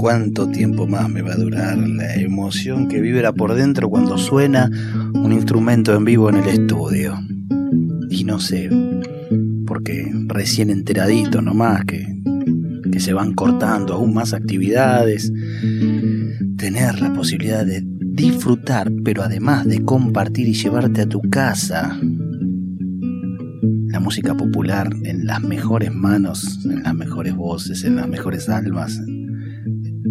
¿Cuánto tiempo más me va a durar la emoción que vibra por dentro cuando suena un instrumento en vivo en el estudio? Y no sé, porque recién enteradito nomás que, que se van cortando aún más actividades, tener la posibilidad de disfrutar, pero además de compartir y llevarte a tu casa la música popular en las mejores manos, en las mejores voces, en las mejores almas,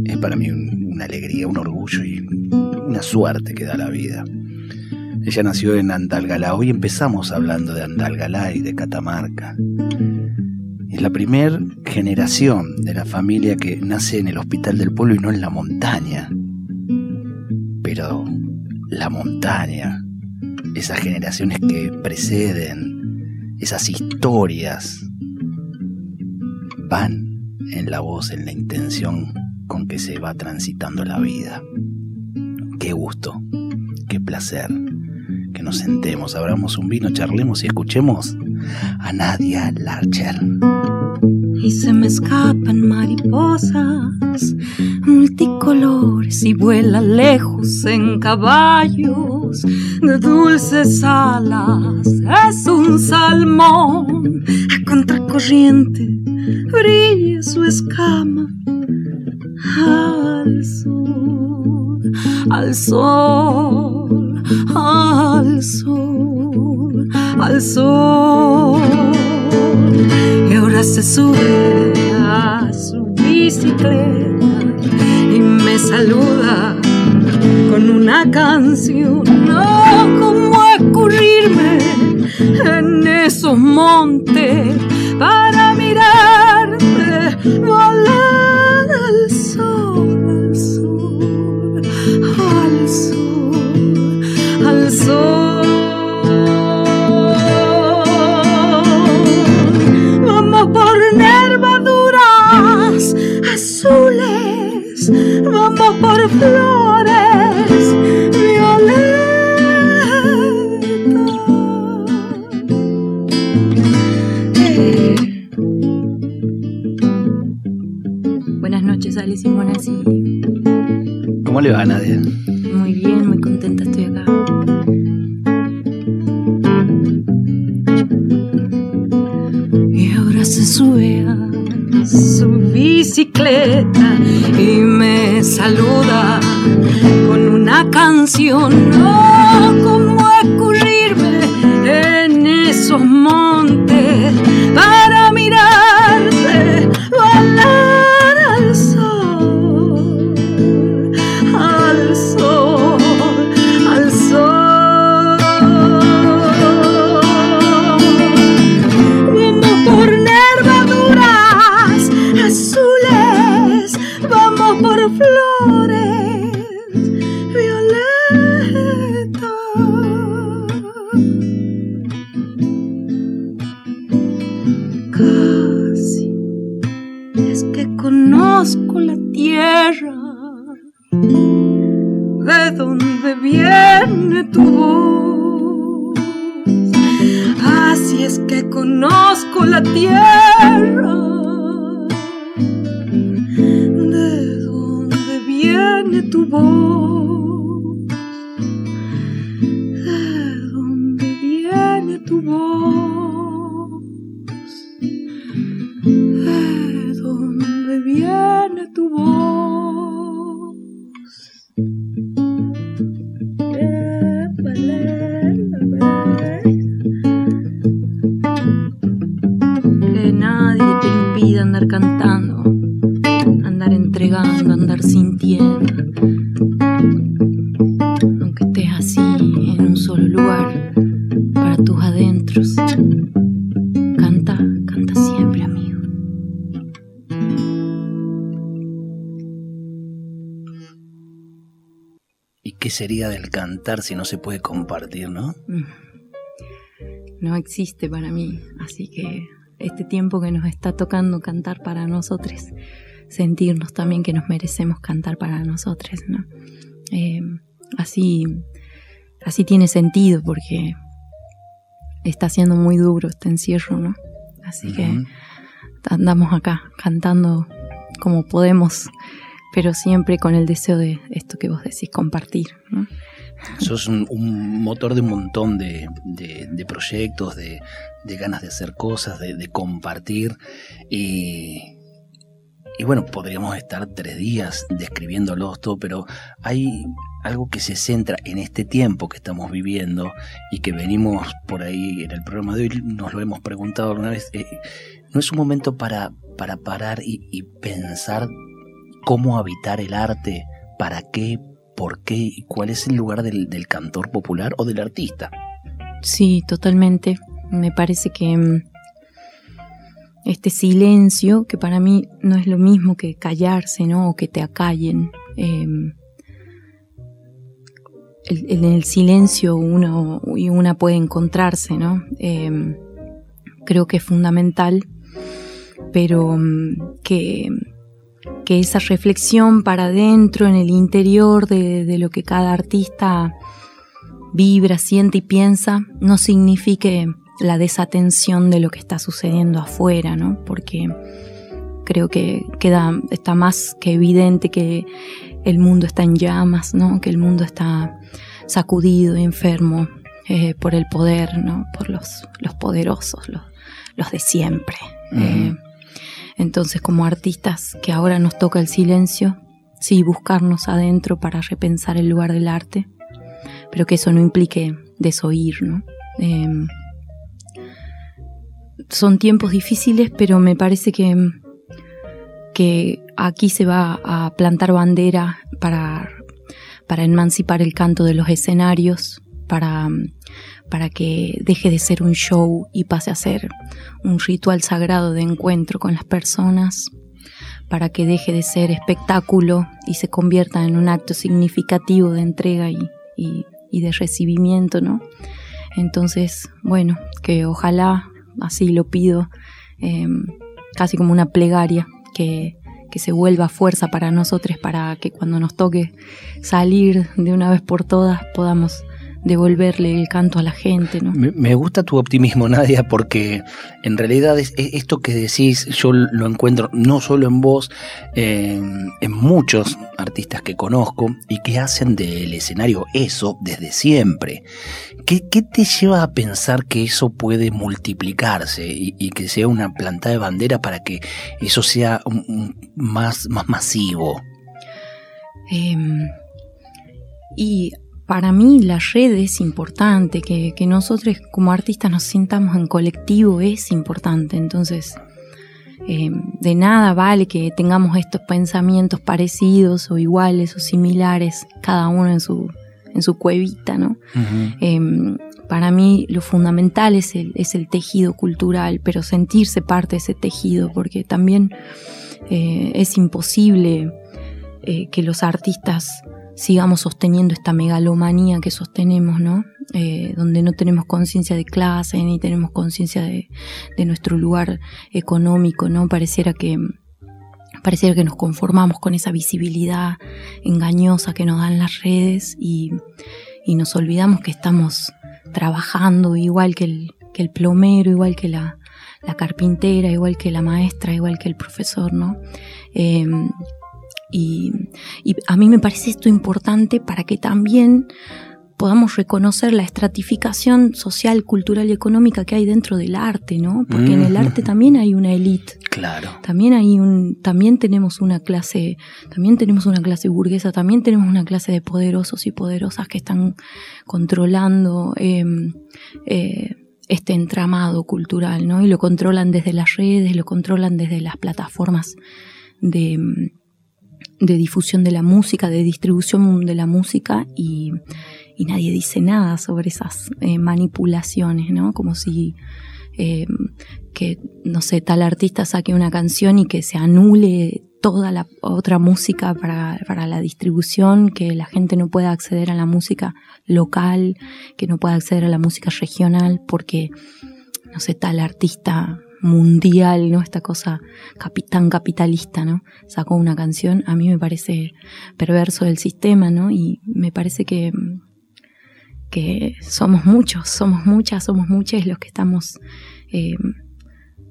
es para mí una alegría, un orgullo y una suerte que da la vida. Ella nació en Andalgalá. Hoy empezamos hablando de Andalgalá y de Catamarca. Es la primera generación de la familia que nace en el hospital del pueblo y no en la montaña. Pero la montaña, esas generaciones que preceden, esas historias, van en la voz, en la intención con que se va transitando la vida. Qué gusto, qué placer que nos sentemos, abramos un vino, charlemos y escuchemos a Nadia Larcher. Y se me escapan mariposas multicolores y vuela lejos en caballos de dulces alas. Es un salmón a contracorriente, brilla su escama al sol, al sol, al sol, al sol. Y ahora se sube a su bicicleta y me saluda con una canción. No, como escurrirme en esos montes para mirarte Vamos por nervaduras azules, vamos por flores violetas. Buenas noches, Alice y Monasi. ¿Cómo le va, Nadia? Bicicleta y me saluda con una canción. No, como escurrirme en esos montes ¿qué sería del cantar si no se puede compartir, no? Mm. No existe para mí, así que este tiempo que nos está tocando cantar para nosotros, sentirnos también que nos merecemos cantar para nosotros, ¿no? Eh, así, así tiene sentido porque está siendo muy duro este encierro, ¿no? Así que andamos acá cantando como podemos, pero siempre con el deseo de esto que vos decís, compartir, ¿no? Sos un, motor de un montón de, proyectos, de, ganas de hacer cosas, de, compartir. Y, y, bueno, podríamos estar tres días describiéndolos todo, pero hay algo que se centra en este tiempo que estamos viviendo y que venimos por ahí en el programa de hoy, nos lo hemos preguntado alguna vez. Eh, ¿No es un momento para, para parar y pensar cómo habitar el arte? ¿Para qué? por qué y cuál es el lugar del, cantor popular o del artista. Sí, totalmente. Me parece que mm, este silencio, que para mí no es lo mismo que callarse, ¿no? O que te acallen. Em, en el silencio uno y una puede encontrarse, ¿no? Em, creo que es fundamental, pero mm, que que esa reflexión para adentro, en el interior de, lo que cada artista vibra, siente y piensa, no signifique la desatención de lo que está sucediendo afuera, ¿no? Porque creo que queda, está más que evidente que el mundo está en llamas, ¿no? Que el mundo está sacudido, enfermo eh, por el poder, ¿no? Por los, los poderosos, los, de siempre. Entonces, como artistas que ahora nos toca el silencio, sí, buscarnos adentro para repensar el lugar del arte, pero que eso no implique desoír, ¿no? Em, son tiempos difíciles, pero me parece que, que aquí se va a plantar bandera para, para emancipar el canto de los escenarios, para para que deje de ser un show y pase a ser un ritual sagrado de encuentro con las personas, para que deje de ser espectáculo y se convierta en un acto significativo de entrega y, de recibimiento, ¿no? Entonces, bueno, que ojalá, así lo pido, em, casi como una plegaria, que, que se vuelva fuerza para nosotros, para que cuando nos toque salir de una vez por todas podamos devolverle el canto a la gente. ¿no? Me, gusta tu optimismo, Nadia, porque en realidad es, esto que decís yo lo encuentro no solo en vos, en muchos artistas que conozco y que hacen del escenario eso desde siempre. ¿Qué, te lleva a pensar que eso puede multiplicarse y, que sea una planta de bandera para que eso sea más, más masivo? Em, y para mí la red es importante, que, nosotros como artistas nos sintamos en colectivo es importante. Entonces, eh, de nada vale que tengamos estos pensamientos parecidos o iguales o similares, cada uno en su, en su cuevita, ¿no? Em, para mí lo fundamental es el, es el tejido cultural, pero sentirse parte de ese tejido, porque también eh, es imposible eh, que los artistas sigamos sosteniendo esta megalomanía que sostenemos, ¿no? Eh, donde no tenemos conciencia de clase ni tenemos conciencia de, nuestro lugar económico, ¿no? Pareciera que, pareciera que nos conformamos con esa visibilidad engañosa que nos dan las redes y, nos olvidamos que estamos trabajando igual que el, que el plomero, igual que la, carpintera, igual que la maestra, igual que el profesor, ¿no? Eh, y, a mí me parece esto importante para que también podamos reconocer la estratificación social, cultural y económica que hay dentro del arte, ¿no? Porque en el arte también hay una élite. Claro. También hay un, también tenemos una clase, también tenemos una clase burguesa, también tenemos una clase de poderosos y poderosas que están controlando em, eh, este entramado cultural, ¿no? Y lo controlan desde las redes, lo controlan desde las plataformas de de difusión de la música, de distribución de la música y, nadie dice nada sobre esas eh, manipulaciones, ¿no? Como si eh, que, no sé, tal artista saque una canción y que se anule toda la otra música para, para, la distribución, que la gente no pueda acceder a la música local, que no pueda acceder a la música regional, porque, no sé, tal artista mundial, ¿no? Esta cosa tan capitalista, ¿no? Sacó una canción, a mí me parece perverso del sistema, ¿no? Y me parece que, que somos muchos, somos muchas, somos muchas los que estamos eh,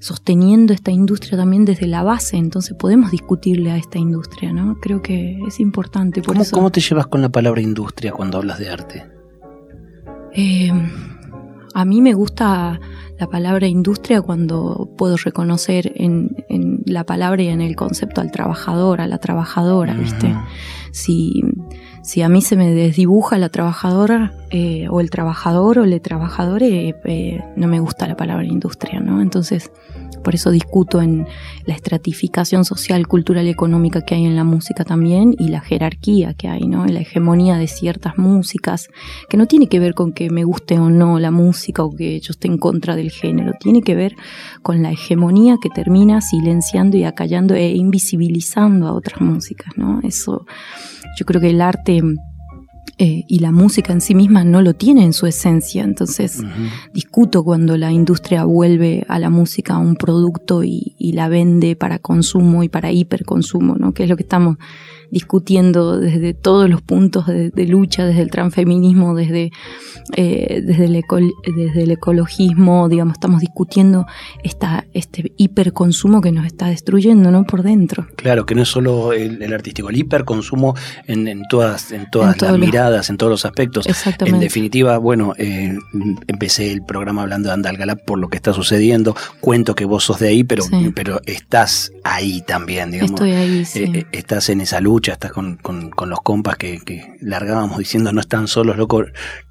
sosteniendo esta industria también desde la base, entonces podemos discutirle a esta industria, ¿no? Creo que es importante. ¿Cómo, ¿Cómo te llevas con la palabra industria cuando hablas de arte? Eh, a mí me gusta la palabra industria cuando puedo reconocer en, la palabra y en el concepto al trabajador, a la trabajadora, ¿viste? Si, si a mí se me desdibuja la trabajadora eh, o el trabajador o el trabajador, eh, eh, no me gusta la palabra industria, ¿no? Entonces, por eso discuto en la estratificación social, cultural y económica que hay en la música también y la jerarquía que hay, ¿no? La hegemonía de ciertas músicas, que no tiene que ver con que me guste o no la música o que yo esté en contra del género, tiene que ver con la hegemonía que termina silenciando y acallando e invisibilizando a otras músicas, ¿no? Eso, yo creo que el arte eh, y la música en sí misma no lo tiene en su esencia. Entonces, discuto cuando la industria vuelve a la música un producto y, y, la vende para consumo y para hiperconsumo, ¿no? Que es lo que estamos discutiendo desde todos los puntos de, lucha, desde el transfeminismo, desde, eh, desde, el desde el ecologismo, digamos, estamos discutiendo esta, este hiperconsumo que nos está destruyendo, ¿no? Por dentro. Claro, que no es solo el, artístico, el hiperconsumo en, todas, en todas las miradas, en todos los aspectos. Exactamente. En definitiva, bueno, eh, empecé el programa hablando de Andalgalá por lo que está sucediendo. Cuento que vos sos de ahí, pero, pero estás ahí también, digamos. Estoy ahí, sí. Eh, estás en esa lucha estás con, los compas que, largábamos diciendo no están solos, loco,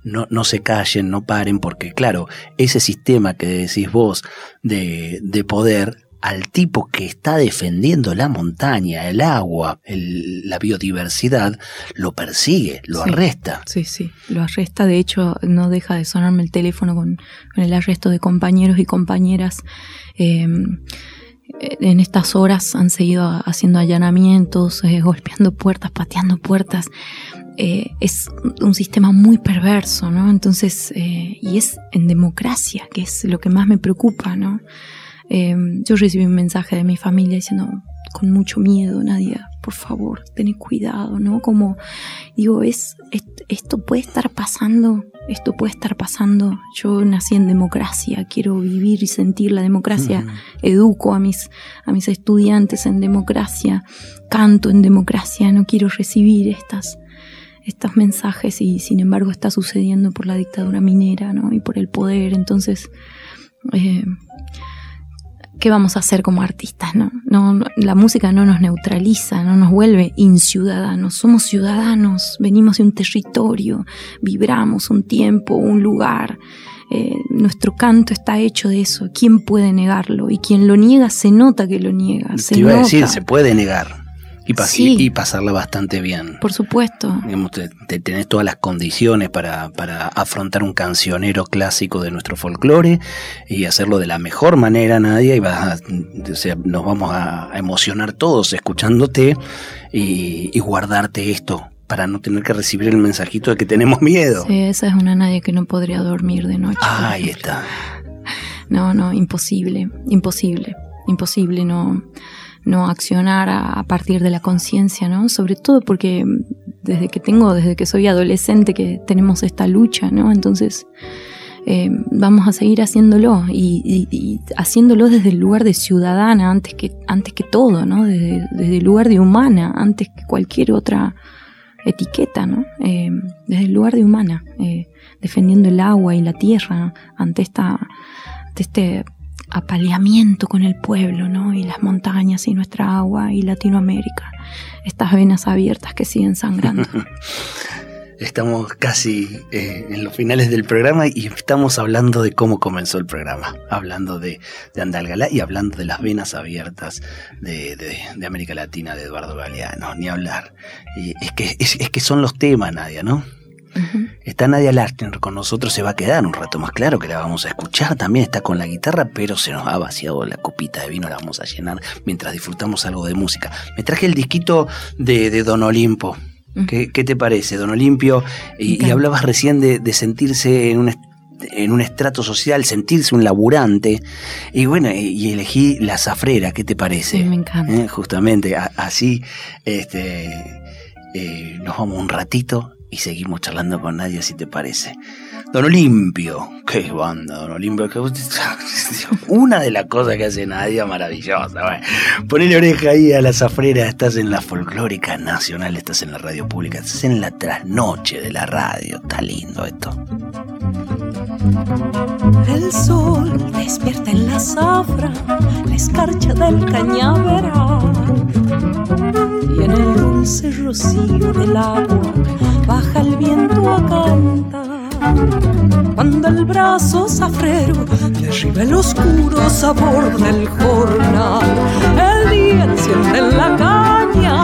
no, no se callen, no paren, porque claro, ese sistema que decís vos de, poder al tipo que está defendiendo la montaña, el agua, la biodiversidad, lo persigue, lo arresta. Sí, sí, lo arresta. De hecho, no deja de sonarme el teléfono con, el arresto de compañeros y compañeras. Eh, en estas horas han seguido haciendo allanamientos, eh, golpeando puertas, pateando puertas. Eh, es un sistema muy perverso, ¿no? Entonces, eh, y es en democracia, que es lo que más me preocupa, ¿no? yo recibí un mensaje de mi familia diciendo, con mucho miedo, Nadia, por favor, ten cuidado, ¿no? Como digo, es, esto puede estar pasando, esto puede estar pasando. Yo nací en democracia, quiero vivir y sentir la democracia, educo a mis, a mis estudiantes en democracia, canto en democracia, no quiero recibir estas, estos mensajes y sin embargo está sucediendo por la dictadura minera, ¿no? Y por el poder, entonces... Eh, ¿qué vamos a hacer como artistas? No? No, la música no nos neutraliza, no nos vuelve inciudadanos. Somos ciudadanos, venimos de un territorio, vibramos un tiempo, un lugar. Eh, nuestro canto está hecho de eso. ¿Quién puede negarlo? Y quien lo niega se nota que lo niega. Se iba a decir, se puede negar. Y, pasarla bastante bien. Por supuesto. te, tenés todas las condiciones para, afrontar un cancionero clásico de nuestro folclore y hacerlo de la mejor manera, Nadia, y vas nos vamos a, emocionar todos escuchándote y, guardarte esto para no tener que recibir el mensajito de que tenemos miedo. Sí, esa es una Nadia que no podría dormir de noche. Ah, ahí está. No, no, imposible, imposible, imposible, no no accionar a, partir de la conciencia, ¿no? Sobre todo porque desde que tengo, desde que soy adolescente, que tenemos esta lucha, ¿no? Entonces eh, vamos a seguir haciéndolo y, haciéndolo desde el lugar de ciudadana antes que, antes que todo, ¿no? Desde, el lugar de humana antes que cualquier otra etiqueta, ¿no? Eh, desde el lugar de humana, eh, defendiendo el agua y la tierra ante esta, ante este apaleamiento con el pueblo, ¿no? Y las montañas y nuestra agua y Latinoamérica. Estas venas abiertas que siguen sangrando. Estamos casi eh, en los finales del programa y estamos hablando de cómo comenzó el programa, hablando de, Andalgalá y hablando de las venas abiertas de, América Latina de Eduardo Galeano, ni hablar. Y es, que, es, que son los temas, Nadia, ¿no? Está Nadia Lachner con nosotros, se va a quedar un rato más claro que la vamos a escuchar. También está con la guitarra, pero se nos ha vaciado la copita de vino, la vamos a llenar mientras disfrutamos algo de música. Me traje el disquito de, Don Olimpo. ¿Qué, te parece, Don Olimpio? Y, hablabas recién de, sentirse en un, en un estrato social, sentirse un laburante. Y bueno, y elegí la zafrera, ¿qué te parece? me encanta. Eh, justamente, así este, eh, nos vamos un ratito y seguimos charlando con Nadia, si te parece. Don Olimpio, qué banda, Don Olimpio. Una de las cosas que hace Nadia maravillosa. Bueno, ponele oreja ahí a la zafrera, estás en la folclórica nacional, estás en la radio pública, estás en la trasnoche de la radio. Está lindo esto. El sol despierta en la zafra, la escarcha del cañaveral y en el dulce rocío del agua El brazo zafrero derriba el oscuro sabor del jornal, el día enciende en la caña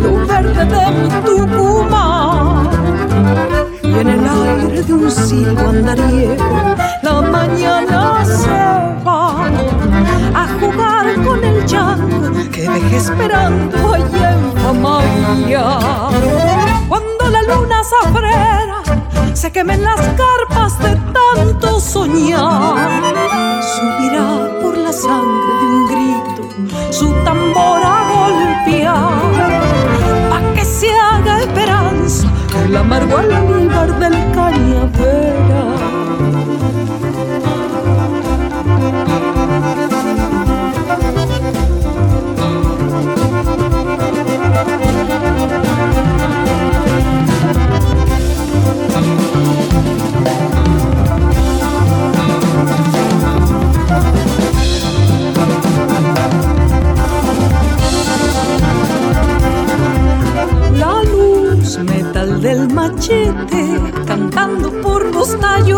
lo verde de Tucumán. Y en el aire de un silbo andariego, la mañana se va a jugar con el llanto que dejé esperando allá en Famaya. Cuando la luna zafrera se quemen las carpas de tanto soñar. Subirá por la sangre de un grito su tambor a golpear, pa' que se haga esperanza el amargo almíbar del cañavera. Y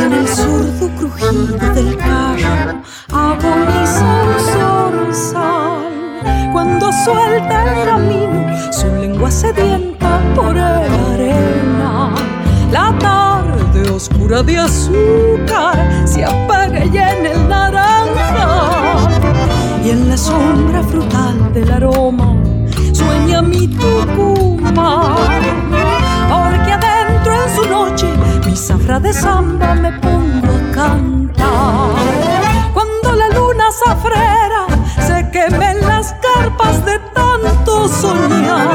en el zurdo crujido del carro agoniza un zorzal cuando suelta el camino su lengua sedienta por el arena. La tarde oscura de azúcar se apaga ya en el naranja. Y en la sombra frutal del aroma sueña mi Tucumán. Zafra de samba me pongo a cantar. Cuando la luna zafrera se queme en las carpas de tanto soñar,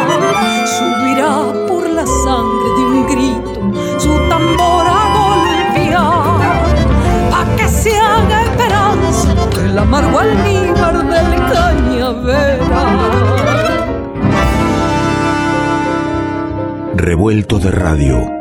subirá por la sangre de un grito su tambor a golpear. Pa' que se haga esperanza el amargo almíbar del cañavera. revuelto de radio,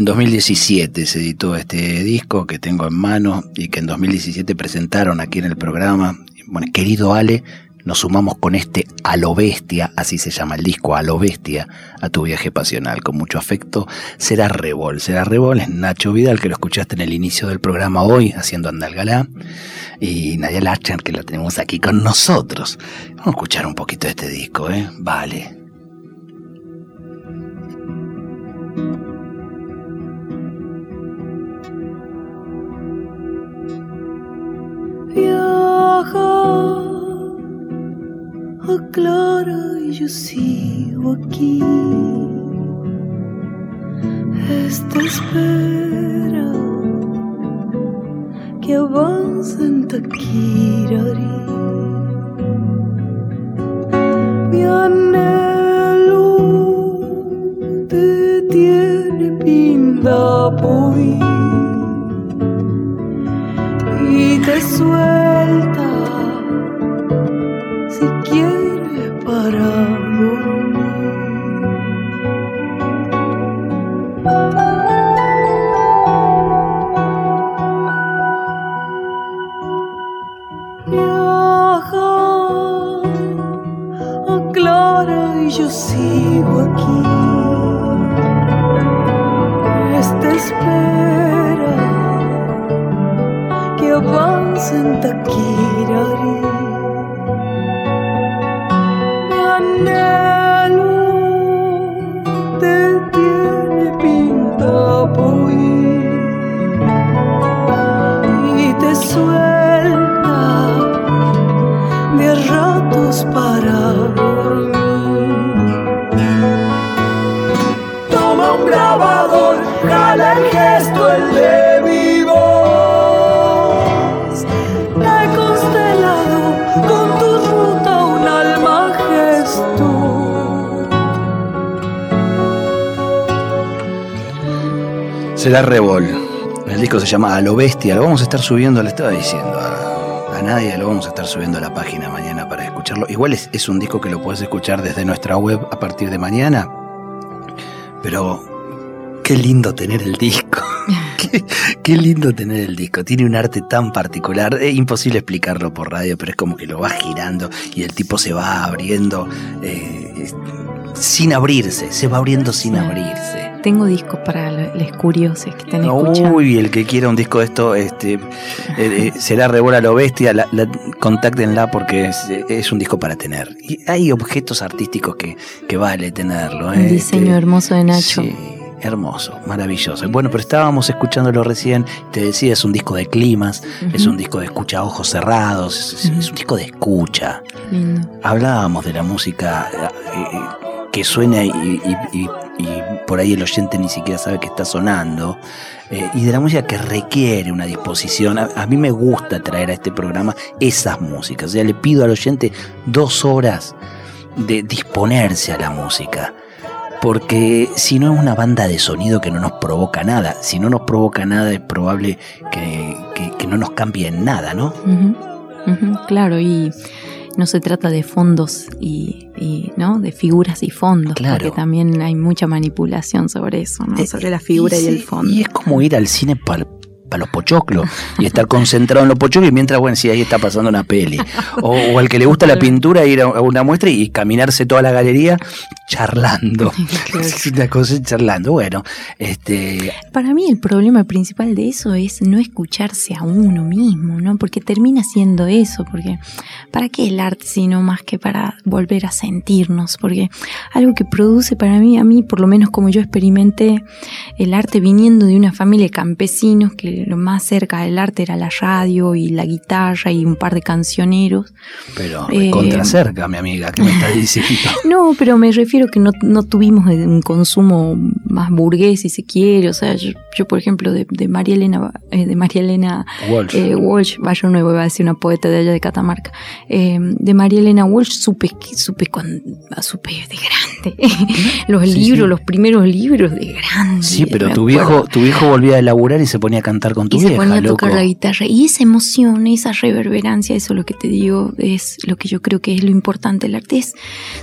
En 2017 se editó este disco que tengo en mano y que en 2017 presentaron aquí en el programa. Bueno, querido Ale, nos sumamos con este A lo Bestia, así se llama el disco, A lo Bestia, a tu viaje pasional. Con mucho afecto, será Revol. Será Revol, es Nacho Vidal, que lo escuchaste en el inicio del programa hoy, haciendo Andalgalá. Y Nadia Lacher, que la tenemos aquí con nosotros. Vamos a escuchar un poquito de este disco, ¿eh? Vale. Aclara y yo sigo aquí. Esta espera que avanza en Taquirari. Mi anhelo te tiene pinda hoy y te suelta vivo aquí. Esta espera que avance en Taquirari. Grabador, jala gesto, el de Será Revol. El disco se llama A lo Bestia. Lo vamos a estar subiendo, le estaba diciendo a, nadie, lo vamos a estar subiendo a la página mañana para escucharlo. Igual es, un disco que lo puedes escuchar desde nuestra web a partir de mañana. Pero qué lindo tener el disco. qué, lindo tener el disco. Tiene un arte tan particular. Es imposible explicarlo por radio, pero es como que lo va girando y el tipo se va abriendo eh, sin abrirse. Se va abriendo sin abrirse. Tengo discos para los curiosos que estén escuchando. Uy, el que quiera un disco de esto, este, eh, eh, será Rebola lo Bestia, la, contáctenla porque es, un disco para tener. Y hay objetos artísticos que, que vale tenerlo. Un ¿eh? diseño este, hermoso de Nacho. Sí, hermoso, maravilloso. Bueno, pero estábamos escuchándolo recién, te decía, es un disco de climas, es un disco de escucha a ojos cerrados, es, un disco de escucha. Lindo. Hablábamos de la música que suena y y por ahí el oyente ni siquiera sabe que está sonando, eh, y de la música que requiere una disposición. A, mí me gusta traer a este programa esas músicas, o sea, le pido al oyente dos horas de disponerse a la música. Porque si no es una banda de sonido que no nos provoca nada, si no nos provoca nada es probable que, no nos cambie en nada, ¿no? claro, y no se trata de fondos y, no de figuras y fondos porque también hay mucha manipulación sobre eso ¿no? Eh, sobre la figura y, el fondo y es como ir al cine para para los pochoclos y estar concentrado en los pochoclos y mientras, bueno, sí, ahí está pasando una peli. O, al que le gusta la pintura, ir a una muestra y caminarse toda la galería charlando. una cosa charlando. Bueno, este. Para mí el problema principal de eso es no escucharse a uno mismo, ¿no? Porque termina siendo eso, porque ¿para qué el arte sino más que para volver a sentirnos? Porque algo que produce para mí, a mí, por lo menos como yo experimenté el arte viniendo de una familia de campesinos que lo más cerca del arte era la radio y la guitarra y un par de cancioneros. Pero eh, contra cerca, mi amiga, ¿qué me está diciendo? no, pero me refiero que no, no, tuvimos un consumo más burgués, si se quiere. O sea, yo, por ejemplo, de, de, María Elena, eh, de María Elena Walsh, eh, Walsh Nuevo, Nuevo, iba a decir una poeta de allá de Catamarca, eh, de María Elena Walsh supe, supe, cuando, supe de grande. los libros, los primeros libros de grande. Sí, pero tu viejo, tu viejo volvía a elaborar y se ponía a cantar con tu y se ponía a tocar la guitarra. Y esa emoción, esa reverberancia, eso lo que te digo, es lo que yo creo que es lo importante del arte, es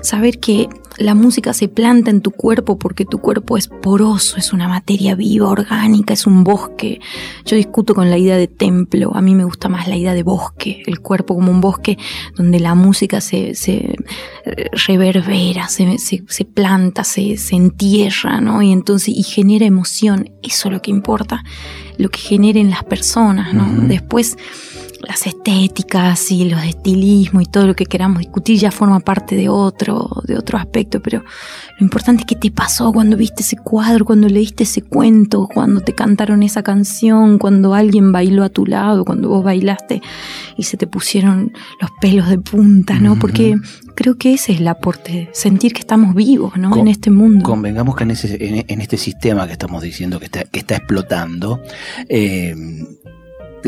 saber que la música se planta en tu cuerpo porque tu cuerpo es poroso, es una materia viva, orgánica, es un bosque. Yo discuto con la idea de templo, a mí me gusta más la idea de bosque, el cuerpo como un bosque donde la música se, se reverbera, se, se, planta, se, se entierra, ¿no? Y entonces, y genera emoción, eso es lo que importa lo que generen las personas, ¿no? Después las estéticas y los estilismo y todo lo que queramos discutir ya forma parte de otro, de otro aspecto, pero lo importante es qué te pasó cuando viste ese cuadro, cuando leíste ese cuento, cuando te cantaron esa canción, cuando alguien bailó a tu lado, cuando vos bailaste y se te pusieron los pelos de punta, ¿no? Porque creo que ese es el aporte, sentir que estamos vivos, ¿no? en este mundo. Convengamos que en, ese, en, este sistema que estamos diciendo que está, que está explotando, eh,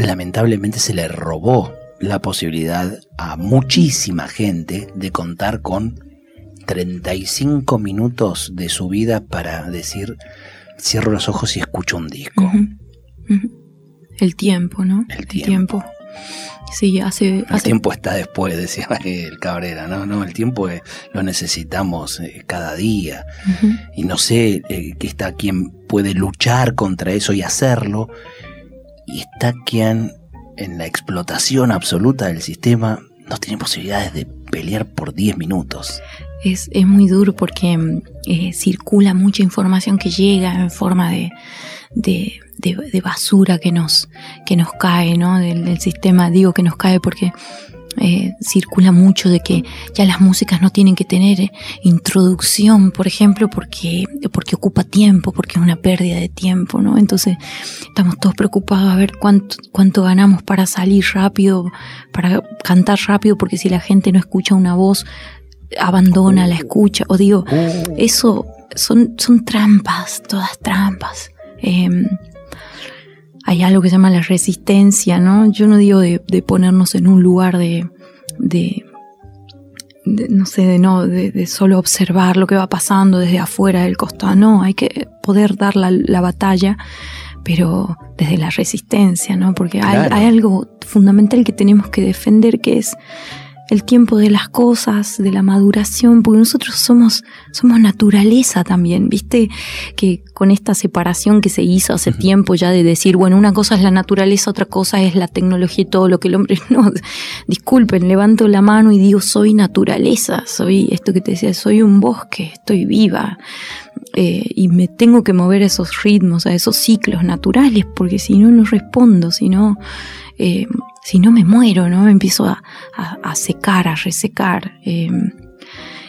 lamentablemente se le robó la posibilidad a muchísima gente de contar con 35 minutos de su vida para decir, cierro los ojos y escucho un disco. El tiempo, ¿no? El tiempo. Sí, hace, El tiempo está después, decía el Cabrera, ¿no? no el tiempo lo necesitamos eh, cada día. Y no sé eh, que está quien puede luchar contra eso y hacerlo, y quien en la explotación absoluta del sistema no tiene posibilidades de pelear por 10 minutos. Es, muy duro porque eh, circula mucha información que llega en forma de, de, basura que nos, que nos cae, ¿no? Del, sistema, digo que nos cae porque eh, circula mucho de que ya las músicas no tienen que tener eh, introducción, por ejemplo, porque, porque ocupa tiempo, porque es una pérdida de tiempo, ¿no? Entonces estamos todos preocupados a ver cuánto, cuánto ganamos para salir rápido, para cantar rápido, porque si la gente no escucha una voz, abandona la escucha. O digo, oh. eso son, son trampas, todas trampas. Em, hay algo que se llama la resistencia, ¿no? Yo no digo de, ponernos en un lugar de, de, no sé, de no, de, solo observar lo que va pasando desde afuera del costado. No, hay que poder dar la, batalla, pero desde la resistencia, ¿no? Porque hay, hay algo fundamental que tenemos que defender que es el tiempo de las cosas, de la maduración, porque nosotros somos, somos naturaleza también, viste, que con esta separación que se hizo hace tiempo ya de decir, bueno, una cosa es la naturaleza, otra cosa es la tecnología y todo lo que el hombre, no, disculpen, levanto la mano y digo, soy naturaleza, soy esto que te decía, soy un bosque, estoy viva. Eh, y me tengo que mover a esos ritmos, a esos ciclos naturales, porque si no, no respondo, si no, eh, si no me muero, ¿no? Me empiezo a, secar, a resecar. Em,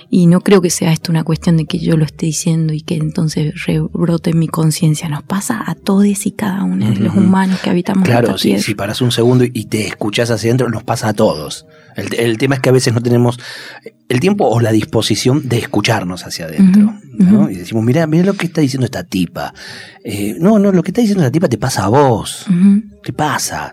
y no creo que sea esto una cuestión de que yo lo esté diciendo y que entonces rebrote en mi conciencia. Nos pasa a todos y cada uno de los humanos que habitamos Claro, si, si paras un segundo y te escuchas hacia adentro, nos pasa a todos. El, tema es que a veces no tenemos el tiempo o la disposición de escucharnos hacia adentro. Y decimos, mira, mira lo que está diciendo esta tipa. Eh, no, no, lo que está diciendo esta tipa te pasa a vos. ¿Qué pasa?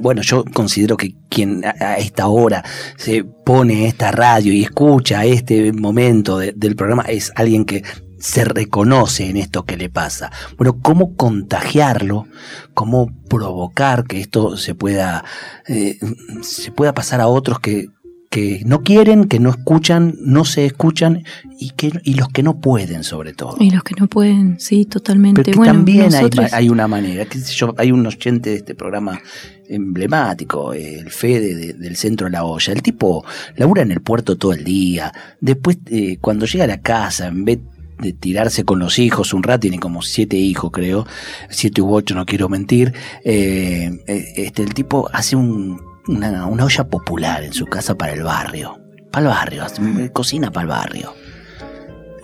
Bueno, yo considero que quien a esta hora se pone esta radio y escucha este momento del programa es alguien que se reconoce en esto que le pasa. Bueno, ¿cómo contagiarlo? ¿Cómo provocar que esto se pueda, eh, se pueda pasar a otros que, que no quieren, que no escuchan, no se escuchan y que y los que no pueden sobre todo. Y los que no pueden, sí, totalmente. Pero también hay, hay, una manera, yo, hay un oyente de este programa emblemático, el Fede del centro de la olla. El tipo labura en el puerto todo el día. Después, eh, cuando llega a la casa, en vez de tirarse con los hijos un rato, tiene como siete hijos creo, siete u ocho, no quiero mentir, eh, eh, este, el tipo hace una, olla popular en su casa para el barrio, para el barrio, cocina para el barrio.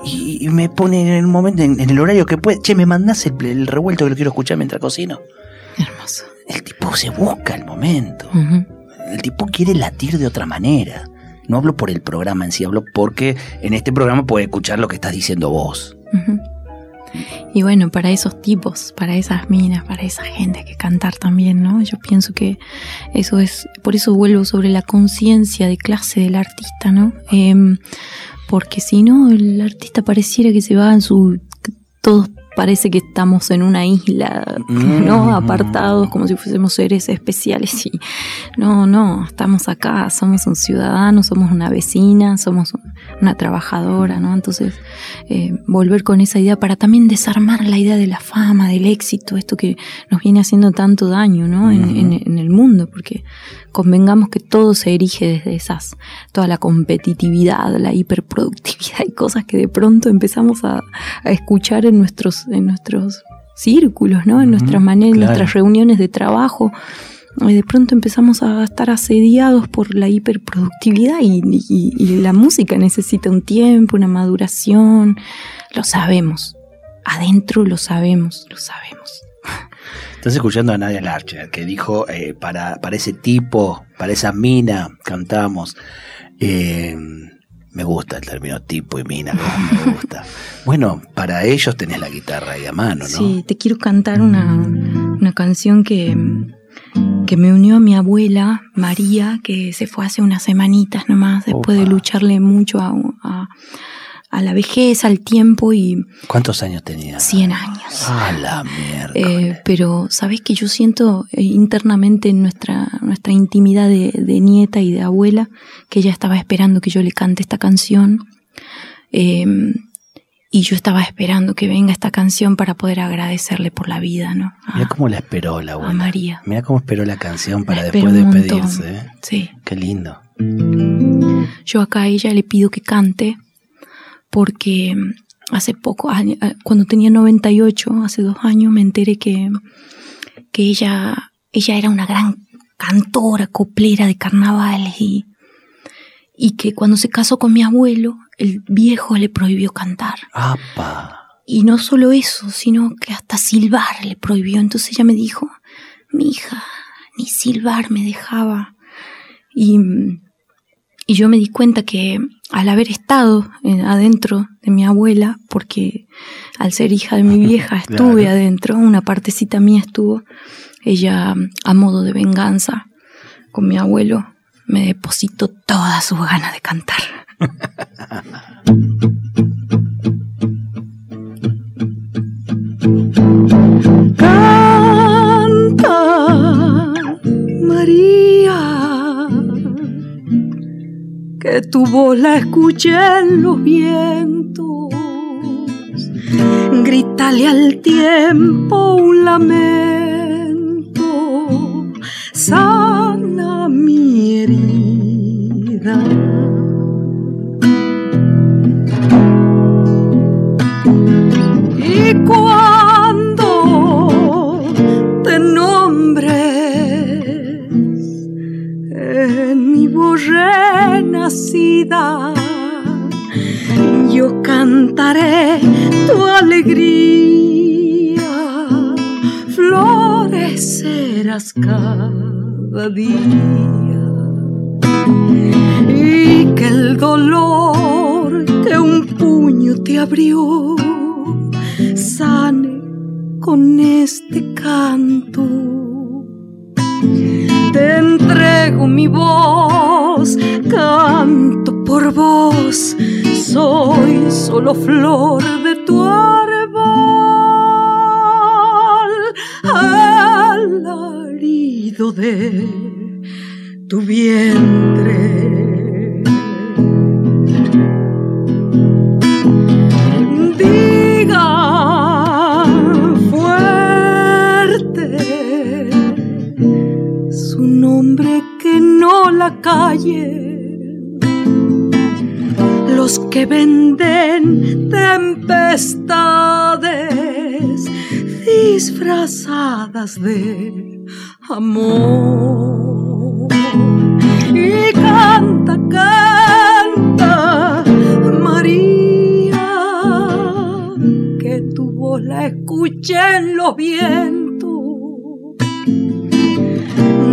Y, me pone en el momento, en, el horario que puede, che, me mandás el, revuelto que lo quiero escuchar mientras cocino. Hermoso. El tipo se busca el momento. El tipo quiere latir de otra manera. No hablo por el programa en sí, hablo porque en este programa puede escuchar lo que estás diciendo vos. Y bueno, para esos tipos, para esas minas, para esa gente hay que cantar también, ¿no? Yo pienso que eso es, por eso vuelvo sobre la conciencia de clase del artista, ¿no? Em, porque si no, el artista pareciera que se va en su... Todos parece que estamos en una isla, ¿no? Mm. Apartados como si fuésemos seres especiales y no, no, estamos acá, somos un ciudadano, somos una vecina, somos una trabajadora, ¿no? Entonces, eh, volver con esa idea para también desarmar la idea de la fama, del éxito, esto que nos viene haciendo tanto daño, ¿no? en, en el mundo, porque convengamos que todo se erige desde esas, toda la competitividad, la hiperproductividad y cosas que de pronto empezamos a, escuchar en nuestros, en nuestros círculos, ¿no? En nuestras maneras, en nuestras reuniones de trabajo. Y de pronto empezamos a estar asediados por la hiperproductividad y, y la música necesita un tiempo, una maduración. Lo sabemos. Adentro lo sabemos, lo sabemos. Estás escuchando a Nadia Larcher, que dijo, eh, para, para ese tipo, para esa mina, cantamos. Eh, me gusta el término tipo y mina, me gusta. bueno, para ellos tenés la guitarra ahí a mano, ¿no? Sí, te quiero cantar una, una canción que, que me unió a mi abuela, María, que se fue hace unas semanitas nomás, después de lucharle mucho a, a a la vejez, al tiempo y... ¿Cuántos años tenía? 100 años. A la mierda. Eh, pero, ¿sabes que yo siento eh, internamente en nuestra, nuestra intimidad de, nieta y de abuela que ella estaba esperando que yo le cante esta canción? Em, y yo estaba esperando que venga esta canción para poder agradecerle por la vida, ¿no? Mira cómo la esperó la abuela. A María. Mira cómo esperó la canción para después despedirse. ¿eh? Sí. Qué lindo. Yo acá a ella le pido que cante porque hace poco, cuando tenía 98, hace dos años, me enteré que, que ella, ella era una gran cantora, coplera de carnavales y, y que cuando se casó con mi abuelo, el viejo le prohibió cantar. Y no solo eso, sino que hasta silbar le prohibió. Entonces ella me dijo, mi hija, ni silbar me dejaba. Y, y yo me di cuenta que al haber estado eh, adentro de mi abuela, porque al ser hija de mi vieja estuve adentro, una partecita mía estuvo, ella a modo de venganza con mi abuelo me depositó todas sus ganas de cantar. Canta, María, que tu voz la escuché en los vientos. Grítale al tiempo un lamento, sana mi herida. Y renacida, yo cantaré tu alegría, florecerás cada día. Y que el dolor que un puño te abrió sane con este canto. Te entrego mi voz, canto por vos, soy solo flor de tu árbol, alarido de tu vientre. Calle los que venden tempestades disfrazadas de amor. Y canta, canta, María, que tu voz la escuché en los vientos.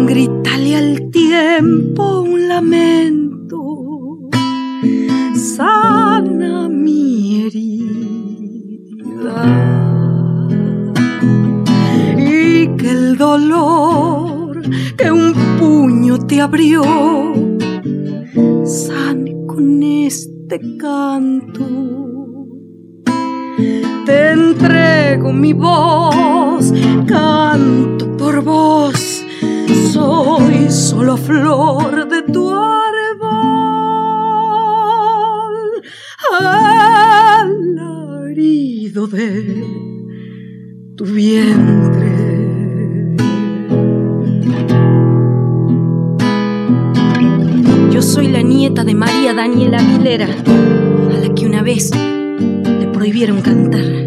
Grítale al tiempo un lamento sana mi herida y que el dolor que un puño te abrió sane con este canto. Te entrego mi voz, canto por vos, soy solo flor de tu árbol alarido de tu vientre. Yo soy la nieta de María Daniela Aguilera, a la que una vez le prohibieron cantar.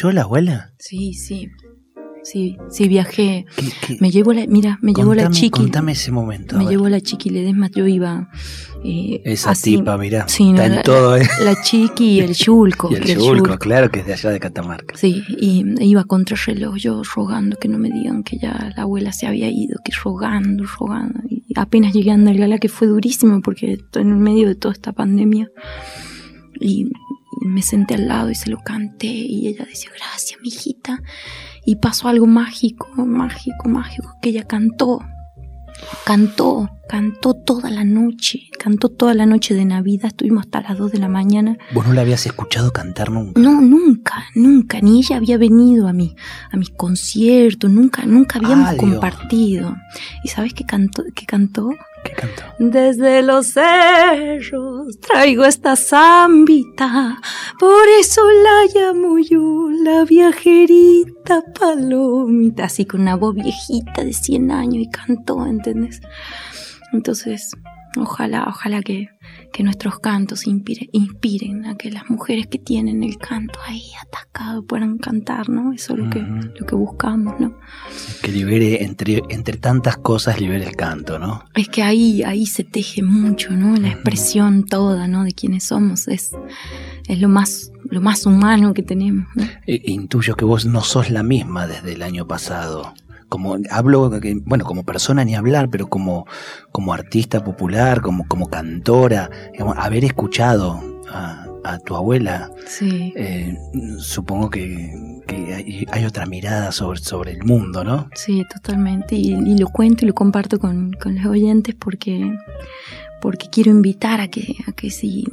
Escuchó la abuela? Sí, sí. Sí, sí, viajé. Me llevó la, mira, me llevó la chiqui. Contame ese momento. Me llevó la chiqui Ledesma, yo iba. Eh, Esa así- tipa, mirá. Sí, no, está en la, todo, ¿eh? la chiqui y el yulco. Y el el Yulco, yulco. claro que es de allá de Catamarca. Sí, y iba contra el reloj, yo rogando que no me digan que ya la abuela se había ido, que rogando, rogando. Y apenas llegué a Andalgalá, que fue durísimo porque estoy en el medio de toda esta pandemia. Y, me senté al lado y se lo canté y ella decía, gracias, mi hijita. Y pasó algo mágico, mágico, mágico, que ella cantó, cantó, cantó toda la noche, cantó toda la noche de Navidad, estuvimos hasta las 2 de la mañana. ¿Vos no la habías escuchado cantar nunca? No, nunca, nunca, ni ella había venido a mí, a mis conciertos, nunca, nunca habíamos Ah, compartido. ¿Y sabes qué cantó? ¿Qué cantó? Desde los cerros traigo esta zambita, por eso la llamo yo la viajerita palomita, así con una voz viejita de 100 años y cantó, ¿entendés? Entonces, ojalá, ojalá que, que nuestros cantos inspire- inspiren a que las mujeres que tienen el canto ahí atascado puedan cantar, ¿no? Eso es lo que, lo que buscamos, ¿no? Que libere, entre, entre tantas cosas, libere el canto, ¿no? Es que ahí, ahí se teje mucho, ¿no? La expresión toda, ¿no? De quiénes somos es, es lo más, lo más humano que tenemos, ¿no? Eh, Intuyo que vos no sos la misma desde el año pasado. Como hablo, bueno, como persona ni hablar, pero como, como artista popular, como, como cantora, digamos, haber escuchado a, a tu abuela, Sí, eh, supongo que, que hay, hay otra mirada sobre, sobre el mundo, ¿no? sí, totalmente. Y, y lo cuento y lo comparto con, con los oyentes porque, porque quiero invitar a que, a que si,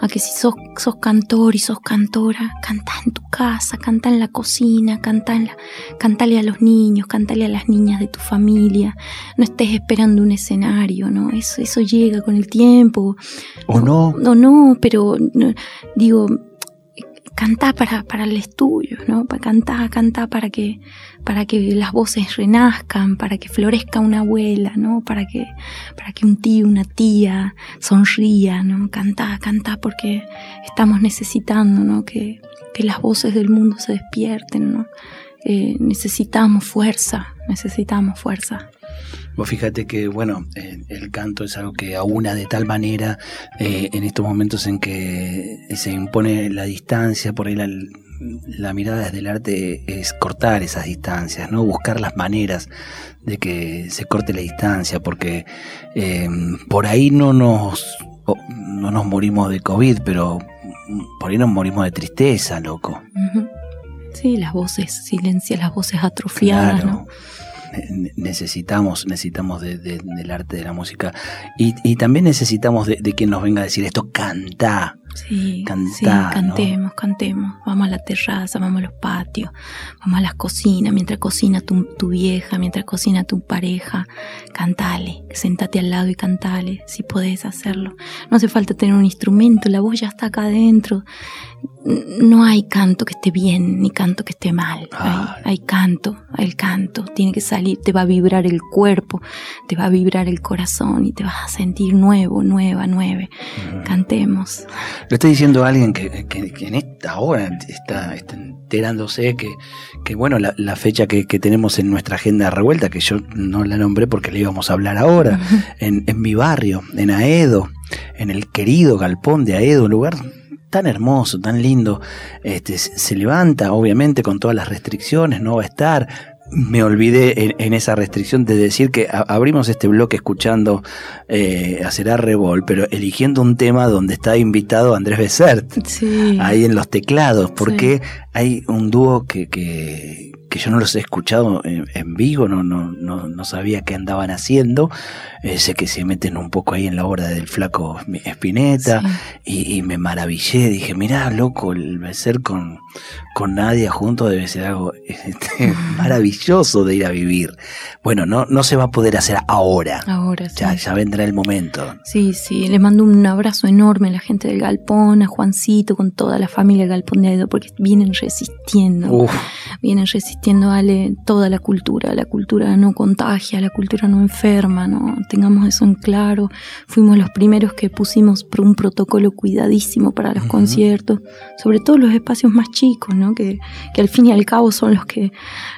a que si sos, sos cantor y sos cantora, canta en tu casa, canta en la cocina, canta en la, cantale a los niños, cantale a las niñas de tu familia, no estés esperando un escenario, ¿no? Eso, eso llega con el tiempo. ¿O no? No, no, pero no, digo, cantá para, para el estudio, ¿no? Cantá, cantá para que, para que las voces renazcan, para que florezca una abuela, ¿no? Para que, para que un tío, una tía sonría, ¿no? Cantá, cantá porque estamos necesitando, ¿no? Que, que las voces del mundo se despierten, ¿no? Eh, necesitamos fuerza, necesitamos fuerza. Vos fíjate que, bueno, eh, el canto es algo que aúna de tal manera eh, en estos momentos en que se impone la distancia, por ahí la, la mirada desde el arte es cortar esas distancias, ¿no? Buscar las maneras de que se corte la distancia, porque eh, por ahí no nos, no nos morimos de COVID, pero por ahí nos morimos de tristeza, loco. Sí, las voces, silencia, las voces atrofiadas, ¿no? Ne- necesitamos necesitamos de- de- del arte de la música y, y también necesitamos de, de quien nos venga a decir esto canta Sí, Cantá, sí, ¿no? cantemos, cantemos. Vamos a la terraza, vamos a los patios, vamos a las cocinas, mientras cocina tu, tu vieja, mientras cocina tu pareja, cantale, sentate al lado y cantale, si podés hacerlo. No hace falta tener un instrumento, la voz ya está acá adentro. No hay canto que esté bien, ni canto que esté mal. Ay. Hay, hay canto, el canto tiene que salir, te va a vibrar el cuerpo, te va a vibrar el corazón y te vas a sentir nuevo, nueva, nueve. Cantemos. Lo estoy diciendo a alguien que, que- que en esta hora está, está enterándose que, que bueno la, la fecha que, tenemos en nuestra agenda revuelta que yo no la nombré porque le íbamos a hablar ahora en, en mi barrio, en Aedo, en el querido galpón de Aedo, un lugar tan hermoso, tan lindo. Este, se levanta, obviamente, con todas las restricciones, no va a estar. Me olvidé en, en esa restricción de decir que a- abrimos este bloque escuchando eh, a Será Revol, pero eligiendo un tema donde está invitado Andrés Besert, Sí. ahí en los teclados, porque hay un dúo que, que, que yo no los he escuchado en, en vivo, no, no, no, no sabía qué andaban haciendo. Eh, sé que se meten un poco ahí en la obra del flaco Spinetta Sí. y, y me maravillé. Dije, mirá, loco, el Besser con, con Nadia juntos debe ser algo este, maravilloso de ir a vivir. Bueno, no, no se va a poder hacer ahora. Ahora sí. Ya, ya vendrá el momento. Sí, sí, le mando un abrazo enorme a la gente del Galpón, a Juancito, con toda la familia del Galpón de Aedo, porque vienen resistiendo, Uf, vienen resistiendo, Ale, toda la cultura. La cultura no contagia, la cultura no enferma, ¿no? Tengamos eso en claro. Fuimos los primeros que pusimos un protocolo cuidadísimo para los Ujú. conciertos, sobre todo los espacios más chicos, ¿no? Que, que al fin y al cabo son los que,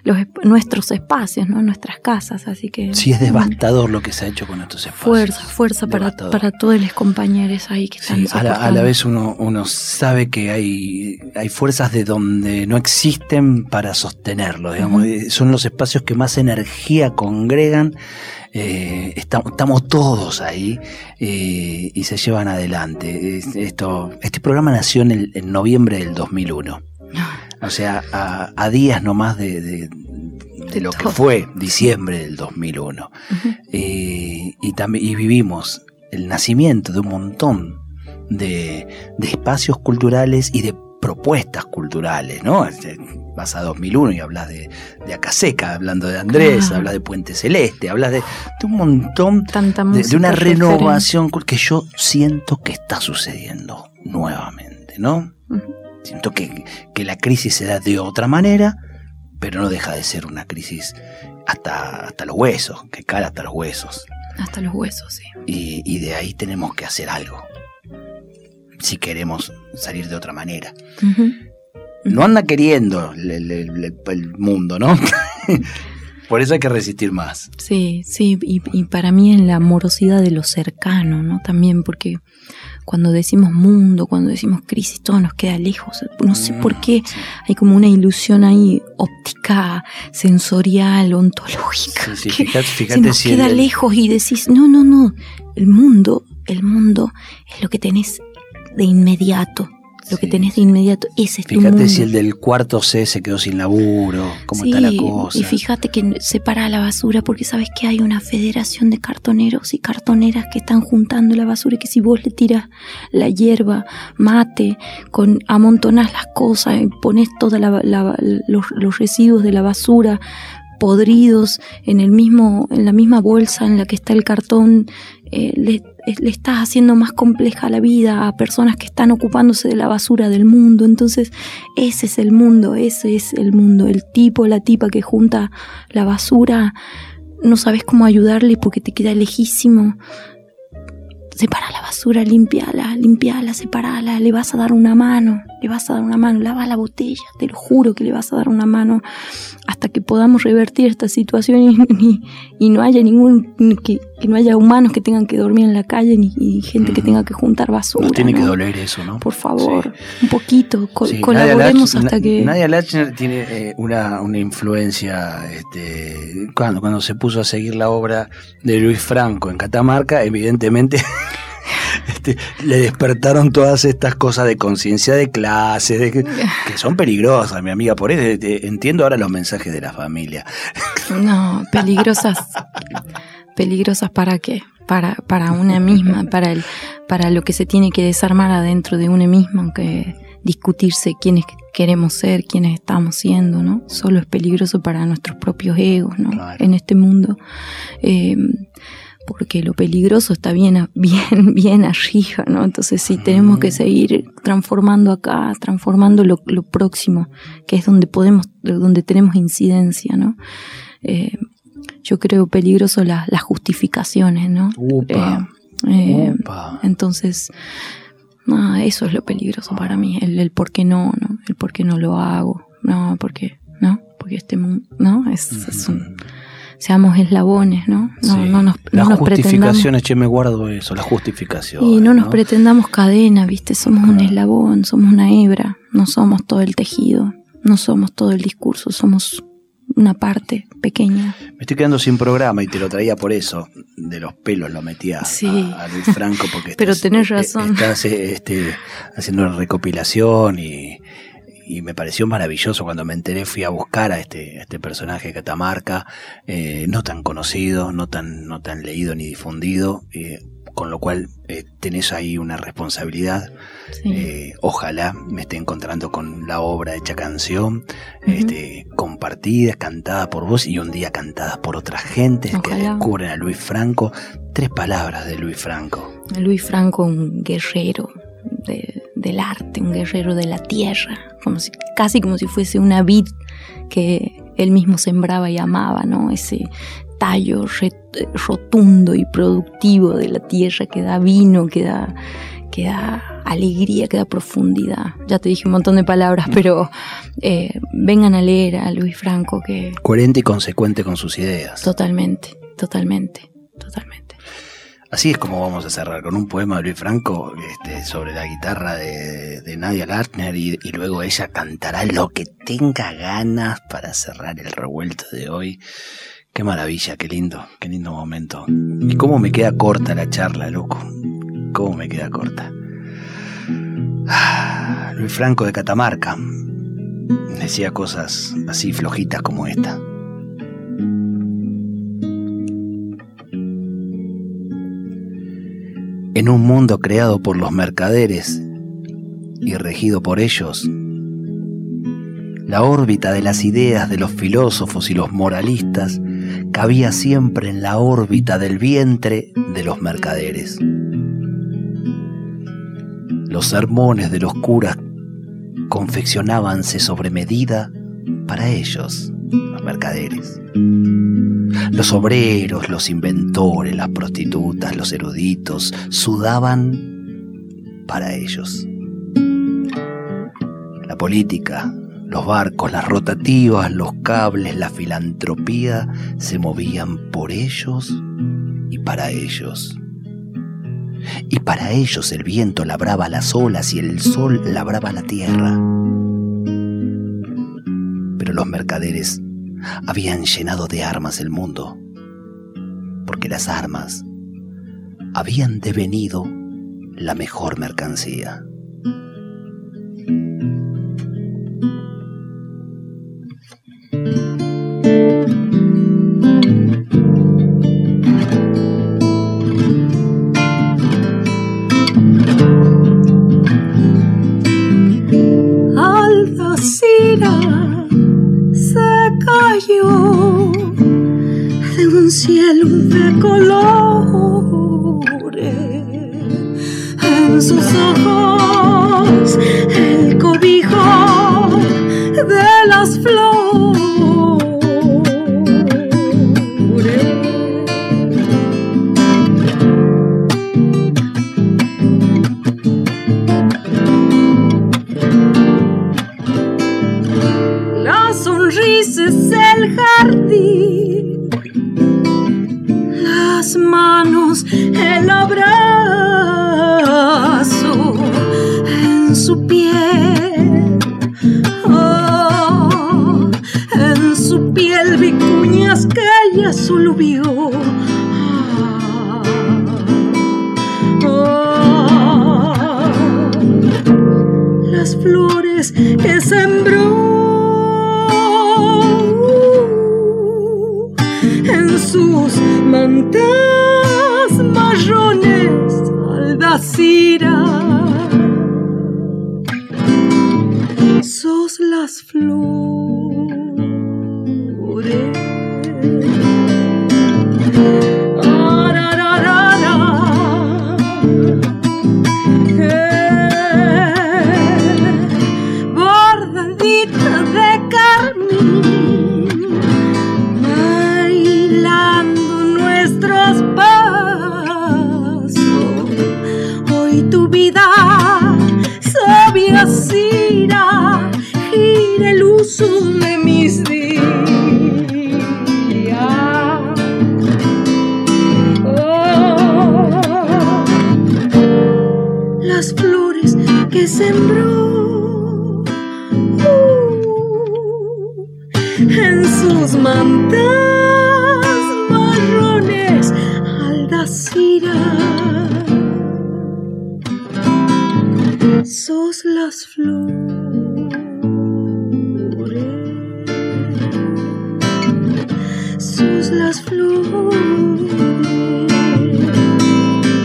los, nuestros espacios, ¿no? Nuestras casas, así que... sí, es devastador lo que se ha hecho con estos espacios. Fuerza, fuerza para, Devastador. para todos los compañeros ahí que están Sí, a, la, a la vez uno, uno sabe que hay, hay fuerzas de donde no existen para sostener. Digamos, son los espacios que más energía congregan, eh, estamos, estamos todos ahí eh, y se llevan adelante. Es- Esto, este programa nació en, el- en noviembre del 2001, o sea, a, a días nomás de, de- lo que fue diciembre del 2001. Ujú. Eh, y, también, y vivimos el nacimiento de un montón de, de espacios culturales y de propuestas culturales, ¿no? Este, Vas a 2001 y hablas de, de Acaseca, hablando de Andrés, Claro. hablas de Puente Celeste, hablas de, de un montón, Tanta de, una renovación que yo siento que está sucediendo nuevamente, ¿no? Siento que, que la crisis se da de otra manera, pero no deja de ser una crisis hasta, hasta los huesos, que cala hasta los huesos. Hasta los huesos, sí. Y, y de ahí tenemos que hacer algo. Si queremos salir de otra manera. No anda queriendo el, el- el- el mundo, ¿no? Por eso hay que resistir más. Sí, sí, y, y para mí en la amorosidad de lo cercano, ¿no? También porque cuando decimos mundo, cuando decimos crisis, todo nos queda lejos. No sé por qué Sí, hay como una ilusión ahí óptica, sensorial, ontológica. sí, que fíjate, se fíjate nos si queda el- lejos y decís, no, no, no, el mundo, el mundo es lo que tenés de inmediato. Lo que tenés de inmediato, ese es tu Fíjate mundo. si el del cuarto C se quedó sin laburo, cómo está la cosa. Y fíjate que separa la basura porque sabes que hay una federación de cartoneros y cartoneras que están juntando la basura y que si vos le tiras la hierba, mate, con amontonás las cosas pones todos los, los residuos de la basura podridos en el mismo en la misma bolsa en la que está el cartón eh, le, le estás haciendo más compleja la vida a personas que están ocupándose de la basura del mundo entonces ese es el mundo, ese es el mundo. El tipo, la tipa que junta la basura, no sabes cómo ayudarle porque te queda lejísimo. Separa la basura, limpiala, limpiala, separala, le vas a dar una mano, le vas a dar una mano, lava la botella, te lo juro que le vas a dar una mano hasta que podamos revertir esta situación y, y- y no haya ningún, que, que no haya humanos que tengan que dormir en la calle ni gente que tenga que juntar basura. Nos tiene que ¿no? doler eso, ¿no? Por favor, Sí. un poquito, co- Sí, colaboremos Lach- hasta Na- que... Nadia Lachner tiene eh, una, una influencia, este, cuando, cuando se puso a seguir la obra de Luis Franco en Catamarca, evidentemente este, le despertaron todas estas cosas de conciencia de clase, de que, que son peligrosas, mi amiga, por eso eh, entiendo ahora los mensajes de la familia. No, peligrosas. peligrosas para qué? Para, para una misma, para el, para lo que se tiene que desarmar adentro de una misma, que discutirse quiénes queremos ser, quiénes estamos siendo, ¿no? Solo es peligroso para nuestros propios egos, ¿no? Claro. En este mundo. Eh, porque lo peligroso está bien, bien, bien arriba, ¿no? Entonces sí, tenemos que seguir transformando acá, transformando lo, lo próximo, que es donde podemos, donde tenemos incidencia, ¿no? Eh, yo creo peligroso la- las justificaciones, ¿no? Upa, Eh, eh, upa. entonces, nada, eso es lo peligroso para mí, el, el por qué no, ¿no? El por qué no lo hago, no, porque, ¿no? Porque este mundo, ¿no? Es, es un, seamos eslabones, ¿no? No, Sí. no nos, no Las nos pretendamos. justificaciones, che, me guardo eso, las justificaciones. Y no nos ¿no? pretendamos cadena, ¿viste? Somos un eslabón, somos una hebra, no somos todo el tejido, no somos todo el discurso, somos una parte pequeña. Me estoy quedando sin programa y te lo traía por eso. De los pelos lo metía Sí. a, a Luis Franco porque Pero estás, tenés eh, razón. Estás eh, este, haciendo una recopilación y, y me pareció maravilloso cuando me enteré. Fui a buscar a este, a este personaje de Catamarca, eh, no tan conocido, no tan, no tan leído ni difundido. eh, con lo cual eh, tenés ahí una responsabilidad. Sí. Eh, ojalá me esté encontrando con la obra hecha canción, este, compartida, cantada por vos y un día cantada por otra gente que descubren a Luis Franco. Tres palabras de Luis Franco. Luis Franco, un guerrero de- del arte, un guerrero de la tierra, como si, casi como si fuese una vid que él mismo sembraba y amaba, ¿no? Ese tallo rotundo y productivo de la tierra que da vino, que da, que da alegría, que da profundidad. Ya te dije un montón de palabras, pero eh, vengan a leer a Luis Franco, que Coherente y consecuente con sus ideas. totalmente, totalmente, totalmente. Así es como vamos a cerrar, con un poema de Luis Franco este, sobre la guitarra de, Nadia Gartner y, y, luego ella cantará lo que tenga ganas para cerrar el revuelto de hoy. Qué maravilla, qué lindo, qué lindo momento. Y cómo me queda corta la charla, loco. Cómo me queda corta. Luis Franco de Catamarca decía cosas así flojitas como esta. En un mundo creado por los mercaderes y regido por ellos, la órbita de las ideas de los filósofos y los moralistas cabía siempre en la órbita del vientre de los mercaderes. Los sermones de los curas confeccionábanse sobre medida para ellos, los mercaderes. Los obreros, los inventores, las prostitutas, los eruditos, sudaban para ellos. La política, los barcos, las rotativas, los cables, la filantropía se movían por ellos y para ellos. Y para ellos el viento labraba las olas y el sol labraba la tierra. Pero los mercaderes habían llenado de armas el mundo, porque las armas habían devenido la mejor mercancía. de un cielo de colores. En sus ojos el cobijo de las flores. su piel. Oh, en su piel vicuñas que ella solo vio.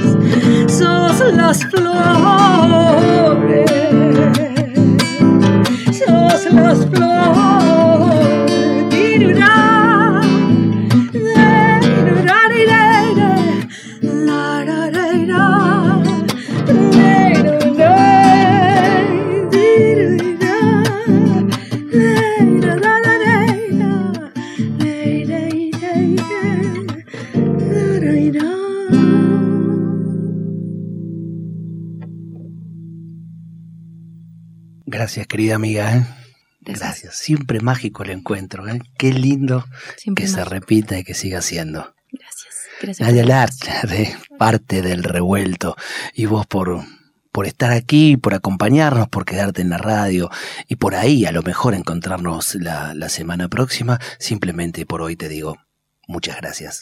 azules, sos las flores. Querida amiga. ¿eh? Gracias. Siempre mágico el encuentro. ¿eh? Qué lindo que se repita y que siga siendo. Gracias. Gracias. Nadia Larcher, parte del revuelto y vos por, por estar aquí, por acompañarnos, por quedarte en la radio y por ahí a lo mejor encontrarnos la, la semana próxima. Simplemente por hoy te digo muchas gracias.